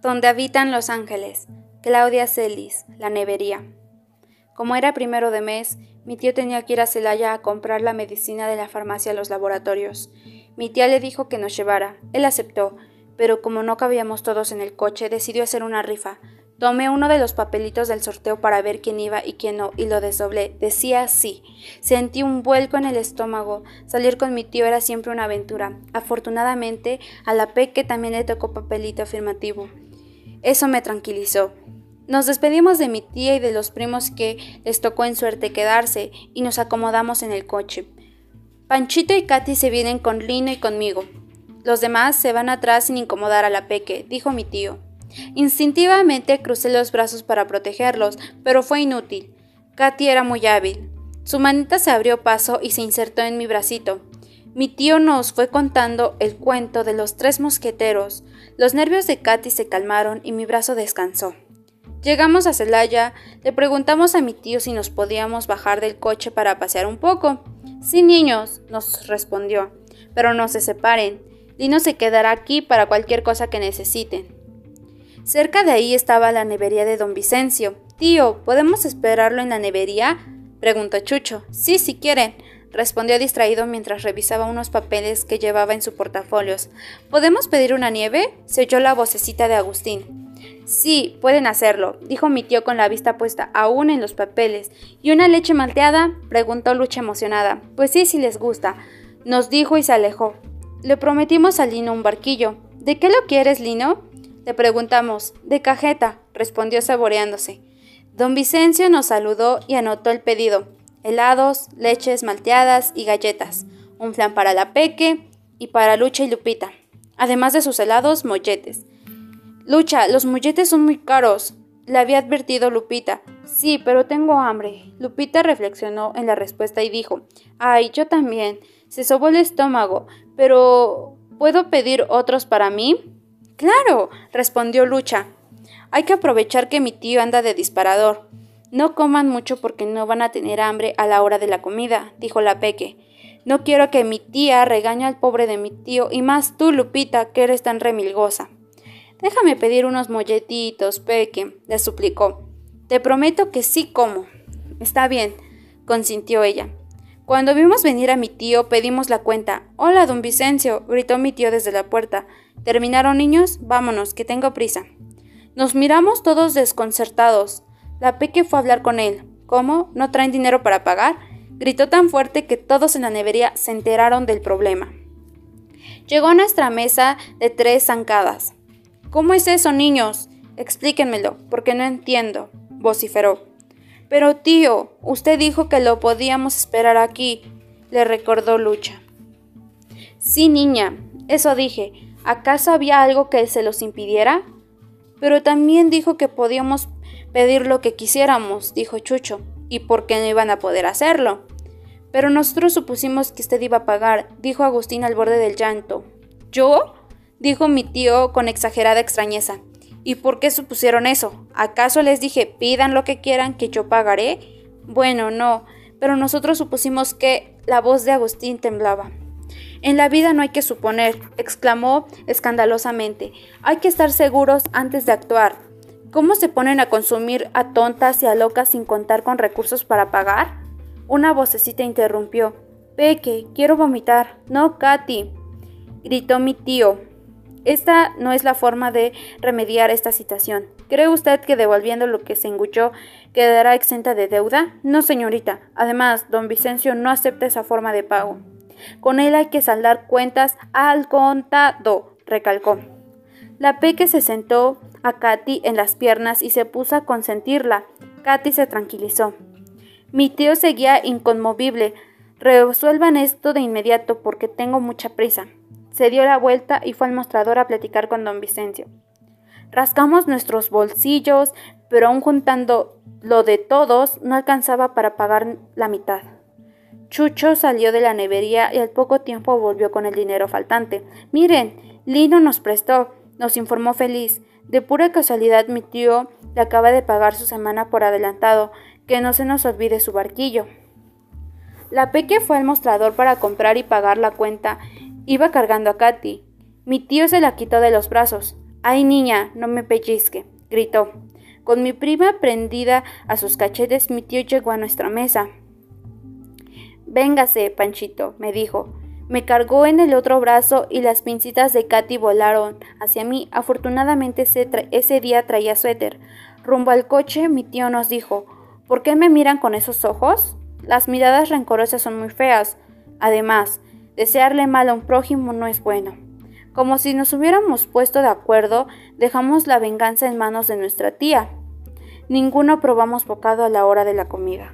Donde habitan los ángeles. Claudia Celis, la nevería. Como era primero de mes, mi tío tenía que ir a Celaya a comprar la medicina de la farmacia a los laboratorios. Mi tía le dijo que nos llevara. Él aceptó, pero como no cabíamos todos en el coche, decidió hacer una rifa. Tomé uno de los papelitos del sorteo para ver quién iba y quién no, y lo desdoblé. Decía sí. Sentí un vuelco en el estómago. Salir con mi tío era siempre una aventura. Afortunadamente, a la Peque también le tocó papelito afirmativo. Eso me tranquilizó. Nos despedimos de mi tía y de los primos que les tocó en suerte quedarse y nos acomodamos en el coche. Panchito y Katy se vienen con Lino y conmigo. Los demás se van atrás sin incomodar a la Peque, dijo mi tío. Instintivamente crucé los brazos para protegerlos, pero fue inútil. Katy era muy hábil. Su manita se abrió paso y se insertó en mi bracito. Mi tío nos fue contando el cuento de los tres mosqueteros. Los nervios de Katy se calmaron y mi brazo descansó. Llegamos a Celaya, le preguntamos a mi tío si nos podíamos bajar del coche para pasear un poco. Sí, niños, nos respondió, pero no se separen. Lino se quedará aquí para cualquier cosa que necesiten. Cerca de ahí estaba la nevería de don Vicencio. Tío, ¿podemos esperarlo en la nevería? preguntó Chucho. Sí, si quieren, respondió distraído mientras revisaba unos papeles que llevaba en su portafolios. ¿Podemos pedir una nieve? se oyó la vocecita de Agustín. Sí, pueden hacerlo, dijo mi tío con la vista puesta aún en los papeles. ¿Y una leche malteada? preguntó Lucha emocionada. Pues sí, si les gusta, nos dijo y se alejó. Le prometimos a Lino un barquillo. ¿De qué lo quieres, Lino? Le preguntamos. De cajeta, respondió saboreándose. Don Vicencio nos saludó y anotó el pedido. Helados, leches malteadas y galletas. Un flan para la Peque y para Lucha y Lupita. Además de sus helados, molletes. Lucha, los molletes son muy caros. Le había advertido Lupita. Sí, pero tengo hambre. Lupita reflexionó en la respuesta y dijo, Ay, yo también. Se sobó el estómago, pero ¿puedo pedir otros para mí? Claro, respondió Lucha. Hay que aprovechar que mi tío anda de disparador. No coman mucho porque no van a tener hambre a la hora de la comida, dijo la Peque. No quiero que mi tía regañe al pobre de mi tío y más tú, Lupita, que eres tan remilgosa. Déjame pedir unos molletitos, Peque, le suplicó. Te prometo que sí como. Está bien, consintió ella. Cuando vimos venir a mi tío, pedimos la cuenta. Hola, don Vicencio, gritó mi tío desde la puerta. ¿Terminaron, niños? Vámonos, que tengo prisa. Nos miramos todos desconcertados. La Peque fue a hablar con él. ¿Cómo? ¿No traen dinero para pagar? Gritó tan fuerte que todos en la nevería se enteraron del problema. Llegó a nuestra mesa de tres zancadas. ¿Cómo es eso, niños? Explíquenmelo, porque no entiendo, vociferó. Pero tío, usted dijo que lo podíamos esperar aquí, le recordó Lucha. Sí, niña, eso dije. ¿Acaso había algo que se los impidiera? Pero también dijo que podíamos pedir lo que quisiéramos, dijo Chucho. ¿Y por qué no iban a poder hacerlo? Pero nosotros supusimos que usted iba a pagar, dijo Agustín al borde del llanto. ¿Yo? dijo mi tío con exagerada extrañeza. ¿Y por qué supusieron eso? ¿Acaso les dije pidan lo que quieran que yo pagaré? Bueno, no, pero nosotros supusimos que la voz de Agustín temblaba. En la vida no hay que suponer, exclamó escandalosamente. Hay que estar seguros antes de actuar. ¿Cómo se ponen a consumir a tontas y a locas sin contar con recursos para pagar? Una vocecita interrumpió. Peque, quiero vomitar. No, Katy, gritó mi tío, esta no es la forma de remediar esta situación. ¿Cree usted que devolviendo lo que se engulló quedará exenta de deuda? No, señorita. Además, don Vicencio no acepta esa forma de pago. Con él hay que saldar cuentas al contado, recalcó. La Peque se sentó a Katy en las piernas y se puso a consentirla. Katy se tranquilizó. Mi tío seguía inconmovible. Resuelvan esto de inmediato porque tengo mucha prisa. Se dio la vuelta y fue al mostrador a platicar con don Vicencio. Rascamos nuestros bolsillos, pero aún juntando lo de todos, no alcanzaba para pagar la mitad. Chucho salió de la nevería y al poco tiempo volvió con el dinero faltante. Miren, Lino nos prestó, nos informó feliz. De pura casualidad mi tío le acaba de pagar su semana por adelantado, que no se nos olvide su barquillo. La Peque fue al mostrador para comprar y pagar la cuenta Iba cargando a Katy. Mi tío se la quitó de los brazos. Ay, niña, no me pellizque, gritó. Con mi prima prendida a sus cachetes, mi tío llegó a nuestra mesa. Véngase, Panchito, me dijo. Me cargó en el otro brazo y las pincitas de Katy volaron hacia mí. Afortunadamente ese, ese día traía suéter. Rumbo al coche, mi tío nos dijo, ¿por qué me miran con esos ojos? Las miradas rencorosas son muy feas. Además, desearle mal a un prójimo no es bueno. Como si nos hubiéramos puesto de acuerdo, dejamos la venganza en manos de nuestra tía. Ninguno probamos bocado a la hora de la comida.